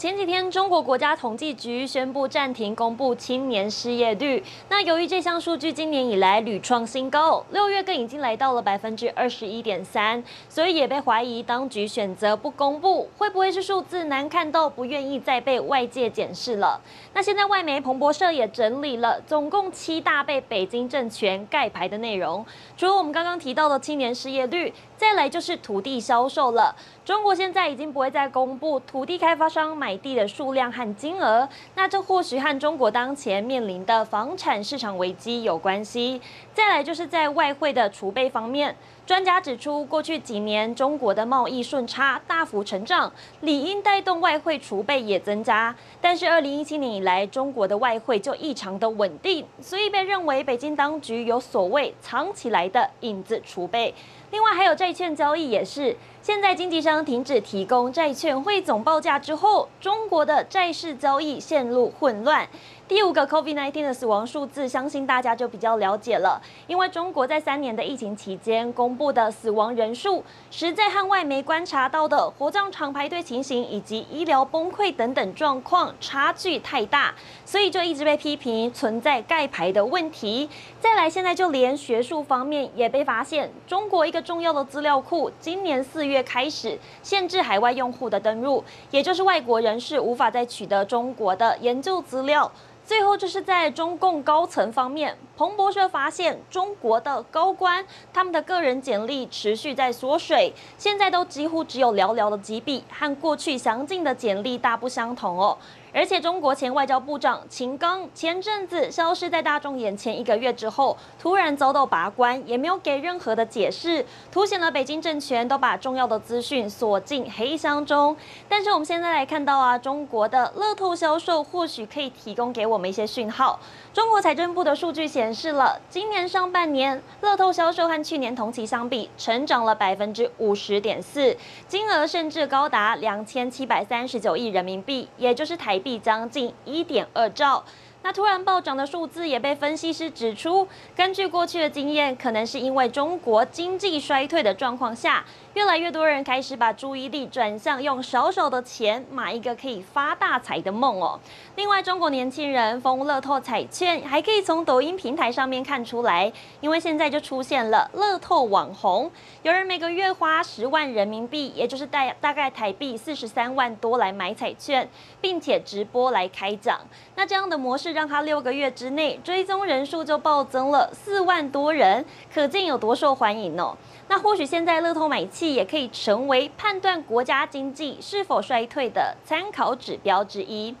前几天，中国国家统计局宣布暂停公布青年失业率。那由于这项数据今年以来屡创新高，六月更已经来到了百分之二十一点三，所以也被怀疑当局选择不公布，会不会是数字难看到不愿意再被外界检视了？那现在外媒彭博社也整理了总共七大被北京政权盖牌的内容，除了我们刚刚提到的青年失业率，再来就是土地销售了。中国现在已经不会再公布土地开发商买买地的数量和金额，那这或许和中国当前面临的房产市场危机有关系。再来就是在外汇的储备方面，专家指出，过去几年中国的贸易顺差大幅成长，理应带动外汇储备也增加。但是二零一七年以来，中国的外汇就异常的稳定，所以被认为北京当局有所谓藏起来的影子储备。另外还有债券交易也是，现在经纪商停止提供债券汇总报价之后，中国的债市交易陷入混乱。第五个 COVID-19 的死亡数字，相信大家就比较了解了。因为中国在三年的疫情期间公布的死亡人数，实在和外媒观察到的火葬场排队情形以及医疗崩溃等等状况差距太大，所以就一直被批评存在盖牌的问题。再来，现在就连学术方面也被发现，中国一个重要的资料库，今年四月开始限制海外用户的登入，也就是外国人士无法再取得中国的研究资料。最后就是在中共高层方面，彭博社发现中国的高官他们的个人简历持续在缩水，现在都几乎只有寥寥的几笔，和过去详尽的简历大不相同哦。而且，中国前外交部长秦刚前阵子消失在大众眼前一个月之后，突然遭到拔关，也没有给任何的解释，凸显了北京政权都把重要的资讯锁进黑箱中。但是，我们现在来看到啊，中国的乐透销售或许可以提供给我们一些讯号。中国财政部的数据显显示了，今年上半年乐透销售和去年同期相比，成长了百分之五十点四，金额甚至高达两千七百三十九亿人民币，也就是台币将近一点二兆。那突然暴涨的数字也被分析师指出，根据过去的经验，可能是因为中国经济衰退的状况下，越来越多人开始把注意力转向用少少的钱买一个可以发大财的梦哦。另外，中国年轻人疯乐透彩券，还可以从抖音平台上面看出来，因为现在就出现了乐透网红，有人每个月花十万人民币，也就是大大概台币四十三万多来买彩券，并且直播来开奖。那这样的模式。让他六个月之内追踪人数就暴增了四万多人，可见有多受欢迎哦。那或许现在乐透买气也可以成为判断国家经济是否衰退的参考指标之一。